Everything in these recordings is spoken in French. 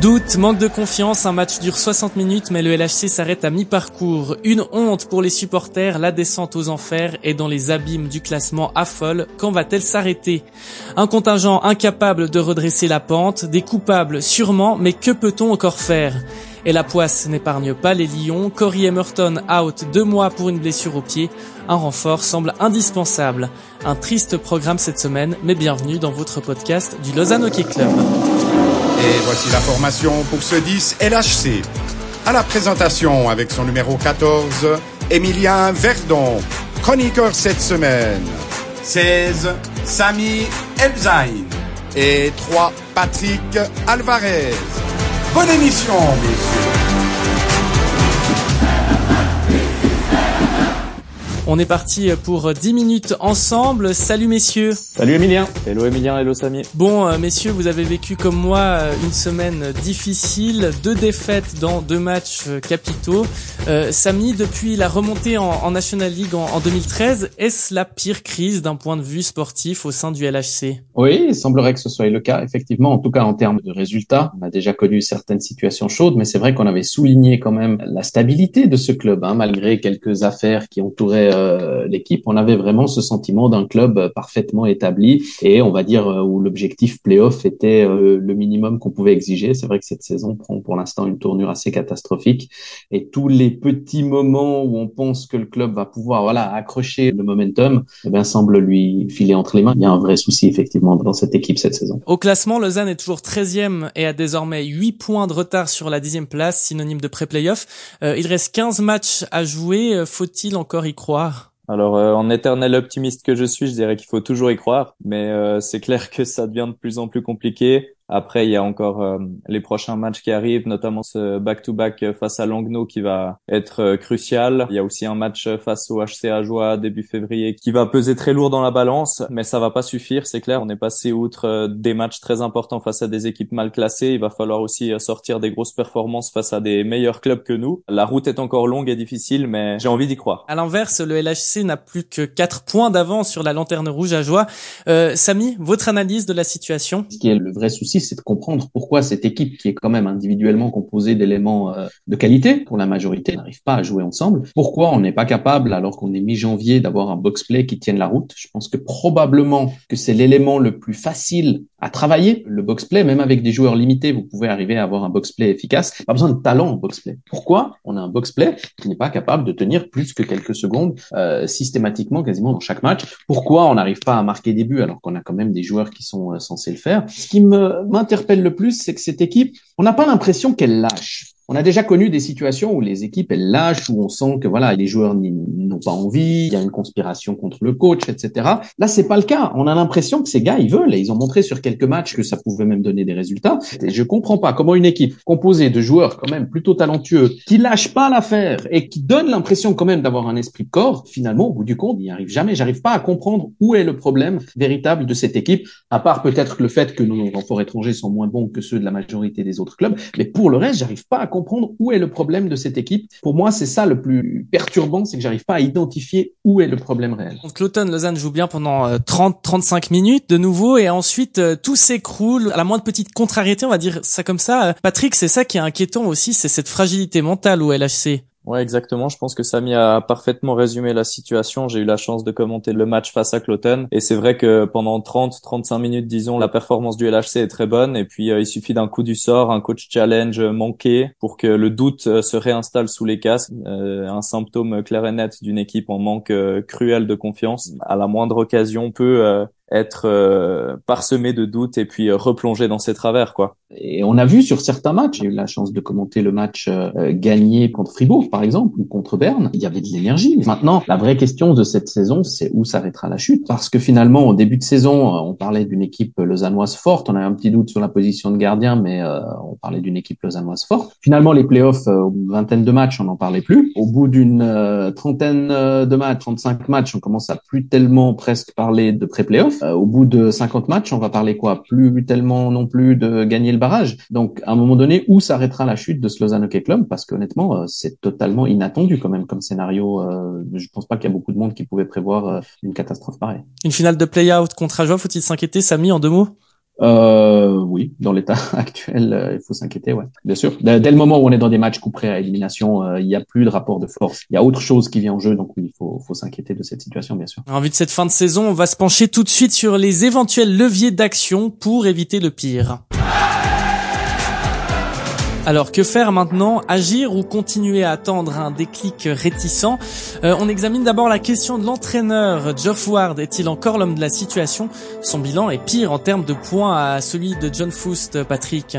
Doute, manque de confiance, un match dure 60 minutes mais le LHC s'arrête à mi-parcours. Une honte pour les supporters, la descente aux enfers et dans les abîmes du classement affole. Quand va-t-elle s'arrêter? Un contingent incapable de redresser la pente, des coupables sûrement, mais que peut-on encore faire? Et la poisse n'épargne pas les lions. Corey Emerton out deux mois pour une blessure au pied. Un renfort semble indispensable. Un triste programme cette semaine, mais bienvenue dans votre podcast du Lausanne Hockey Club. Et voici la formation pour ce 10 LHC. À la présentation avec son numéro 14, Emilien Verdon, chroniqueur cette semaine. 16, Samy Elzain. Et 3, Patrick Alvarez. Bonne émission, messieurs. On est parti pour 10 minutes ensemble. Salut messieurs. Salut Emilien. Hello Emilien, hello Samy. Bon euh, messieurs, vous avez vécu comme moi euh, une semaine difficile, deux défaites dans deux matchs euh, capitaux. Euh, Samy, depuis la remontée en, en National League en, en 2013, est-ce la pire crise d'un point de vue sportif au sein du LHC Oui, il semblerait que ce soit le cas, effectivement, en tout cas en termes de résultats. On a déjà connu certaines situations chaudes, mais c'est vrai qu'on avait souligné quand même la stabilité de ce club, hein, malgré quelques affaires qui entouraient euh, l'équipe. On avait vraiment ce sentiment d'un club parfaitement établi et on va dire euh, où l'objectif playoff était euh, le minimum qu'on pouvait exiger. C'est vrai que cette saison prend pour l'instant une tournure assez catastrophique et tous les petits moments où on pense que le club va pouvoir voilà accrocher le momentum, eh bien semble lui filer entre les mains. Il y a un vrai souci effectivement dans cette équipe cette saison. Au classement, Lausanne est toujours 13e et a désormais 8 points de retard sur la 10e place, synonyme de pré-playoff. Euh, il reste 15 matchs à jouer. Faut-il encore y croire? Alors, euh, en éternel optimiste que je suis, je dirais qu'il faut toujours y croire, mais euh, c'est clair que ça devient de plus en plus compliqué. Après, il y a encore euh, les prochains matchs qui arrivent, notamment ce back-to-back face à Langnau qui va être euh, crucial. Il y a aussi un match face au HCA Joie début février qui va peser très lourd dans la balance, mais ça va pas suffire, c'est clair. On est passé outre euh, des matchs très importants face à des équipes mal classées. Il va falloir aussi sortir des grosses performances face à des meilleurs clubs que nous. La route est encore longue et difficile, mais j'ai envie d'y croire. À l'inverse, le LHC n'a plus que 4 points d'avance sur la lanterne rouge à Joie. Euh, Samy, votre analyse de la situation? Ce qui est le vrai souci, c'est de comprendre pourquoi cette équipe, qui est quand même individuellement composée d'éléments euh, de qualité, pour la majorité, n'arrive pas à jouer ensemble. Pourquoi on n'est pas capable, alors qu'on est mi-janvier, d'avoir un box-play qui tienne la route? Je pense que probablement que c'est l'élément le plus facile à travailler. Le box-play, même avec des joueurs limités, vous pouvez arriver à avoir un box-play efficace. Pas besoin de talent en box-play. Pourquoi on a un box-play qui n'est pas capable de tenir plus que quelques secondes euh, systématiquement, quasiment dans chaque match? Pourquoi on n'arrive pas à marquer des buts alors qu'on a quand même des joueurs qui sont euh, censés le faire? Ce qui me m'interpelle le plus, c'est que cette équipe, on n'a pas l'impression qu'elle lâche. On a déjà connu des situations où les équipes elles lâchent, où on sent que voilà les joueurs n'ont pas envie, il y a une conspiration contre le coach, etc. Là c'est pas le cas. On a l'impression que ces gars ils veulent et ils ont montré sur quelques matchs que ça pouvait même donner des résultats. Et je comprends pas comment une équipe composée de joueurs quand même plutôt talentueux, qui lâchent pas l'affaire et qui donne l'impression quand même d'avoir un esprit de corps, finalement au bout du compte, n'y arrive jamais. J'arrive pas à comprendre où est le problème véritable de cette équipe, à part peut-être le fait que nos renforts étrangers sont moins bons que ceux de la majorité des autres clubs. Mais pour le reste, j'arrive pas à comprendre où est le problème de cette équipe. Pour moi, c'est ça le plus perturbant, c'est que j'arrive pas à identifier où est le problème réel. Donc l'automne, Lausanne joue bien pendant 30-35 minutes de nouveau et ensuite euh, tout s'écroule à la moindre petite contrariété, on va dire ça comme ça. Patrick, c'est ça qui est inquiétant aussi, c'est cette fragilité mentale au LHC. Ouais, exactement. Je pense que Samy a parfaitement résumé la situation. J'ai eu la chance de commenter le match face à Cloton. Et c'est vrai que pendant 30, 35 minutes, disons, la performance du LHC est très bonne. Et puis, euh, il suffit d'un coup du sort, un coach challenge manqué pour que le doute euh, se réinstalle sous les casques. Euh, un symptôme clair et net d'une équipe en manque cruel de confiance. À la moindre occasion, peut être euh, parsemé de doutes et puis euh, replongé dans ses travers quoi. Et on a vu sur certains matchs, j'ai eu la chance de commenter le match euh, gagné contre Fribourg par exemple ou contre Berne, il y avait de l'énergie. Maintenant, la vraie question de cette saison, c'est où s'arrêtera la chute parce que finalement au début de saison, on parlait d'une équipe lausannoise forte, on avait un petit doute sur la position de gardien mais euh, on parlait d'une équipe lausannoise forte. Finalement les playoffs au bout vingtaine de matchs, on n'en parlait plus. Au bout d'une euh, trentaine de matchs, 35 matchs, on commence à plus tellement presque parler de pré-playoff euh, au bout de 50 matchs, on va parler quoi? Plus tellement non plus de gagner le barrage. Donc, à un moment donné, où s'arrêtera la chute de ce Lausanne Club? Parce qu'honnêtement, euh, c'est totalement inattendu quand même comme scénario. Euh, je pense pas qu'il y a beaucoup de monde qui pouvait prévoir euh, une catastrophe pareille. Une finale de play-out contre Ajoie, faut-il s'inquiéter Samy, en deux mots? Euh, Oui, dans l'état actuel, euh, il faut s'inquiéter, ouais, bien sûr. Dès, le moment où on est dans des matchs couperés à élimination, euh, il n'y a plus de rapport de force. Il y a autre chose qui vient en jeu, donc oui, il faut, faut s'inquiéter de cette situation, bien sûr. En vue de cette fin de saison, on va se pencher tout de suite sur les éventuels leviers d'action pour éviter le pire. Alors que faire maintenant? Agir ou continuer à attendre un déclic réticent? Euh, On examine d'abord la question de l'entraîneur. Geoff Ward est-il encore l'homme de la situation? Son bilan est pire en termes de points à celui de John Foust, Patrick.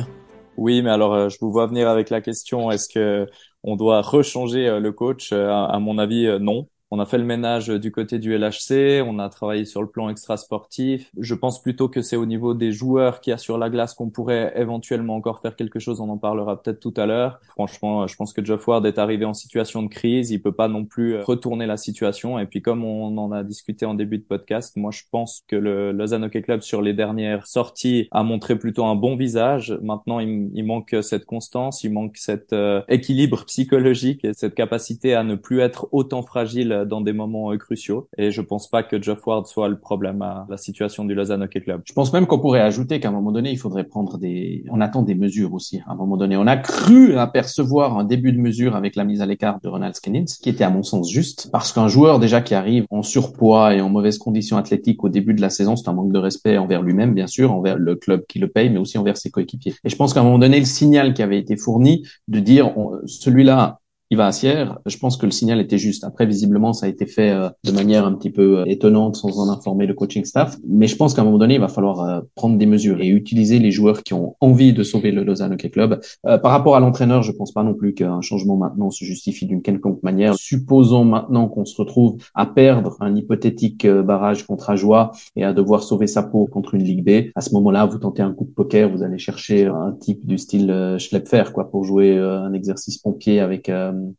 Oui, mais alors euh, je vous vois venir avec la question. Est-ce que on doit rechanger euh, le coach? À mon avis, non on a fait le ménage du côté du LHC, on a travaillé sur le plan extra-sportif. Je pense plutôt que c'est au niveau des joueurs qui a sur la glace qu'on pourrait éventuellement encore faire quelque chose. On en parlera peut-être tout à l'heure. Franchement, je pense que Geoff Ward est arrivé en situation de crise. Il peut pas non plus retourner la situation. Et puis, comme on en a discuté en début de podcast, moi, je pense que le Lausanne Hockey Club sur les dernières sorties a montré plutôt un bon visage. Maintenant, il, manque cette constance, il manque cet euh, équilibre psychologique et cette capacité à ne plus être autant fragile dans des moments euh, cruciaux. Et je pense pas que Jeff Ward soit le problème à la situation du Lausanne Hockey Club. Je pense même qu'on pourrait ajouter qu'à un moment donné, il faudrait prendre des, on attend des mesures aussi. À un moment donné, on a cru apercevoir un début de mesure avec la mise à l'écart de Ronald Skinnins, qui était à mon sens juste, parce qu'un joueur déjà qui arrive en surpoids et en mauvaise condition athlétique au début de la saison, c'est un manque de respect envers lui-même, bien sûr, envers le club qui le paye, mais aussi envers ses coéquipiers. Et je pense qu'à un moment donné, le signal qui avait été fourni de dire celui-là à Sierre. Je pense que le signal était juste. Après, visiblement, ça a été fait euh, de manière un petit peu euh, étonnante sans en informer le coaching staff. Mais je pense qu'à un moment donné, il va falloir euh, prendre des mesures et utiliser les joueurs qui ont envie de sauver le Lausanne Hockey Club. par rapport à l'entraîneur, je pense pas non plus qu'un changement maintenant se justifie d'une quelconque manière. Supposons maintenant qu'on se retrouve à perdre un hypothétique barrage contre Ajoie et à devoir sauver sa peau contre une Ligue B. À ce moment-là, vous tentez un coup de poker, vous allez chercher un type du style Schlepfer, quoi, pour jouer un exercice pompier avec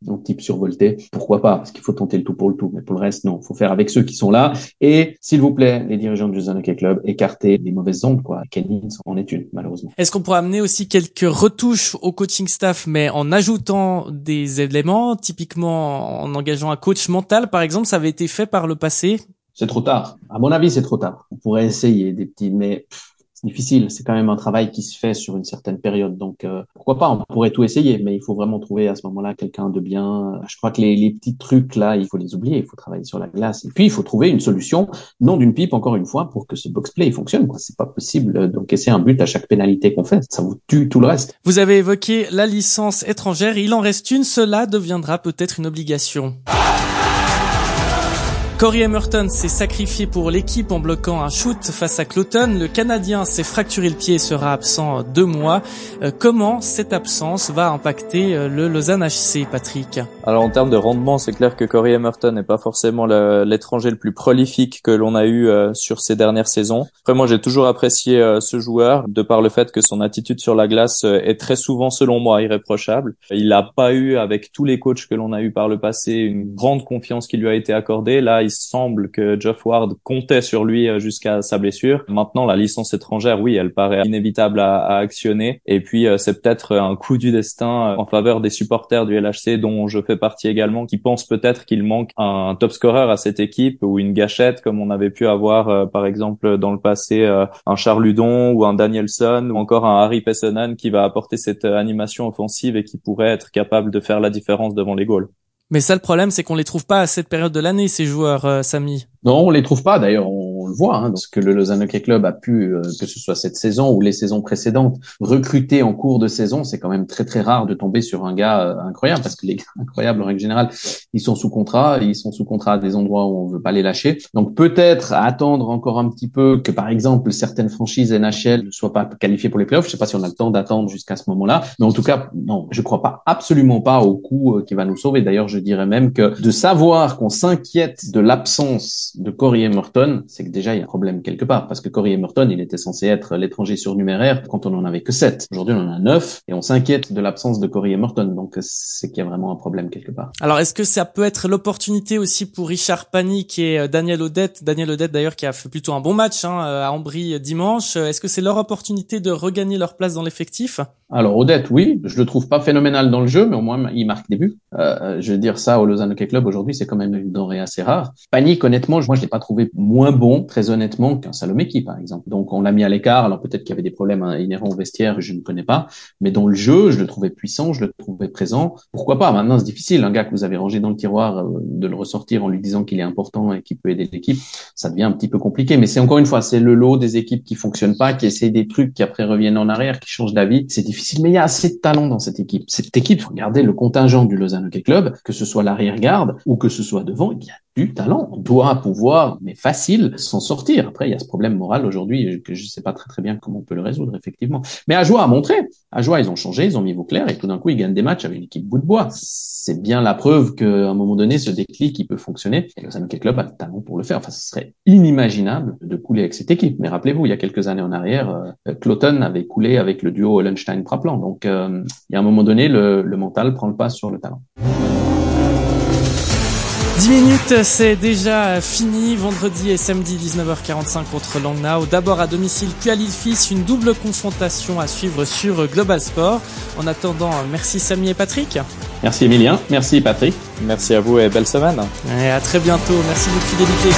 un type survolté, pourquoi pas Parce qu'il faut tenter le tout pour le tout. Mais pour le reste, non. Il faut faire avec ceux qui sont là. Et s'il vous plaît, les dirigeants du Hockey Club, écarter les mauvaises ondes. Quoi. Kenny en est une, malheureusement. Est-ce qu'on pourrait amener aussi quelques retouches au coaching staff, mais en ajoutant des éléments, typiquement en engageant un coach mental, par exemple, ça avait été fait par le passé? C'est trop tard. À mon avis, c'est trop tard. On pourrait essayer des petits, mais difficile. C'est quand même un travail qui se fait sur une certaine période. Donc, euh, pourquoi pas? On pourrait tout essayer, mais il faut vraiment trouver à ce moment-là quelqu'un de bien. Je crois que les, les, petits trucs là, il faut les oublier. Il faut travailler sur la glace. Et puis, il faut trouver une solution, non d'une pipe, encore une fois, pour que ce box play fonctionne. C'est pas possible d'encaisser un but à chaque pénalité qu'on fait. Ça vous tue tout le reste. Vous avez évoqué la licence étrangère. Il en reste une. Cela deviendra peut-être une obligation. Corey Emerton s'est sacrifié pour l'équipe en bloquant un shoot face à Cloton. Le Canadien s'est fracturé le pied et sera absent deux mois. Euh, comment cette absence va impacter euh, le Lausanne HC, Patrick? Alors en termes de rendement, c'est clair que Corey Emerton n'est pas forcément l'étranger le, plus prolifique que l'on a eu euh, sur ces dernières saisons. Après moi, j'ai toujours apprécié ce joueur de par le fait que son attitude sur la glace est très souvent, selon moi, irréprochable. Il n'a pas eu, avec tous les coachs que l'on a eu par le passé, une grande confiance qui lui a été accordée. Là, semble que Geoff Ward comptait sur lui euh, jusqu'à sa blessure. Maintenant, la licence étrangère, oui, elle paraît inévitable à, actionner. Et puis, euh, c'est peut-être un coup du destin euh, en faveur des supporters du LHC, dont je fais partie également, qui pensent peut-être qu'il manque un top scorer à cette équipe ou une gâchette, comme on avait pu avoir, par exemple, dans le passé, un Charles Ludon ou un Danielson ou encore un Harry Pessonen qui va apporter cette animation offensive et qui pourrait être capable de faire la différence devant les goals. Mais ça, le problème, c'est qu'on les trouve pas à cette période de l'année, ces joueurs, euh, Samy. Non, on les trouve pas. D'ailleurs, le voit, hein, ce que le Lausanne Hockey Club a pu, euh, que ce soit cette saison ou les saisons précédentes, recruter en cours de saison. C'est quand même très très rare de tomber sur un gars euh, incroyable, parce que les gars incroyables en règle générale, ils sont sous contrat, ils sont sous contrat à des endroits où on veut pas les lâcher. Donc peut-être attendre encore un petit peu que, par exemple, certaines franchises NHL ne soient pas qualifiées pour les playoffs. Je sais pas si on a le temps d'attendre jusqu'à ce moment-là, mais en tout cas, non, je crois pas absolument pas au coup euh, qui va nous sauver. D'ailleurs, je dirais même que de savoir qu'on s'inquiète de l'absence de Corey Emerton, c'est déjà il y a un problème quelque part, parce que Corey Emerton, il était censé être l'étranger surnuméraire quand on en avait que 7. Aujourd'hui, on en a 9 et on s'inquiète de l'absence de Corey Emerton, donc c'est qu'il y a vraiment un problème quelque part. Alors, est-ce que ça peut être l'opportunité aussi pour Richard Panic et euh, Daniel Odette, Daniel Odette d'ailleurs qui a fait plutôt un bon match hein, euh, à Ambry dimanche, est-ce que c'est leur opportunité de regagner leur place dans l'effectif? Alors, Odette, oui, je le trouve pas phénoménal dans le jeu, mais au moins il marque des buts. Euh, je veux dire ça au Lausanne Hockey Club aujourd'hui, c'est quand même une denrée assez rare. Panic, honnêtement, moi je l'ai pas trouvé moins bon très honnêtement, qu'un Salomeki, par exemple. Donc, on l'a mis à l'écart. Alors, peut-être qu'il y avait des problèmes hein, inhérents au vestiaire, je ne connais pas. Mais dans le jeu, je le trouvais puissant, je le trouvais présent. Pourquoi pas? Maintenant, c'est difficile. Un gars que vous avez rangé dans le tiroir, euh, de le ressortir en lui disant qu'il est important et qu'il peut aider l'équipe, ça devient un petit peu compliqué. Mais c'est encore une fois, c'est le lot des équipes qui fonctionnent pas, qui essaient des trucs, qui après reviennent en arrière, qui changent d'avis. C'est difficile, mais il y a assez de talent dans cette équipe. Cette équipe, regardez le contingent du Lausanne Hockey Club, que ce soit l'arrière-garde ou que ce soit devant, il y a du talent. Doit pouvoir, mais facile, s'en sortir. Après, il y a ce problème moral aujourd'hui que je ne sais pas très très bien comment on peut le résoudre, effectivement. Mais Ajoie a montré. Ajoie, ils ont changé, ils ont mis clair et tout d'un coup, ils gagnent des matchs avec une équipe bout de bois. C'est bien la preuve qu'à un moment donné, ce déclic, il peut fonctionner. Et le Hockey Club a le talent pour le faire. Enfin, ce serait inimaginable de couler avec cette équipe. Mais rappelez-vous, il y a quelques années en arrière, euh, Cloton avait coulé avec le duo Hollenstein-Praplan. Donc, euh, il y a un moment donné, le mental prend le pas sur le talent. 10 minutes, c'est déjà fini. Vendredi et samedi 19h45 contre Langnau. D'abord à domicile, puis à Lille-Fils. Une double confrontation à suivre sur Global Sport. En attendant, merci Samy et Patrick. Merci Emilien. Merci Patrick. Merci à vous et belle semaine. Et à très bientôt. Merci de votre fidélité.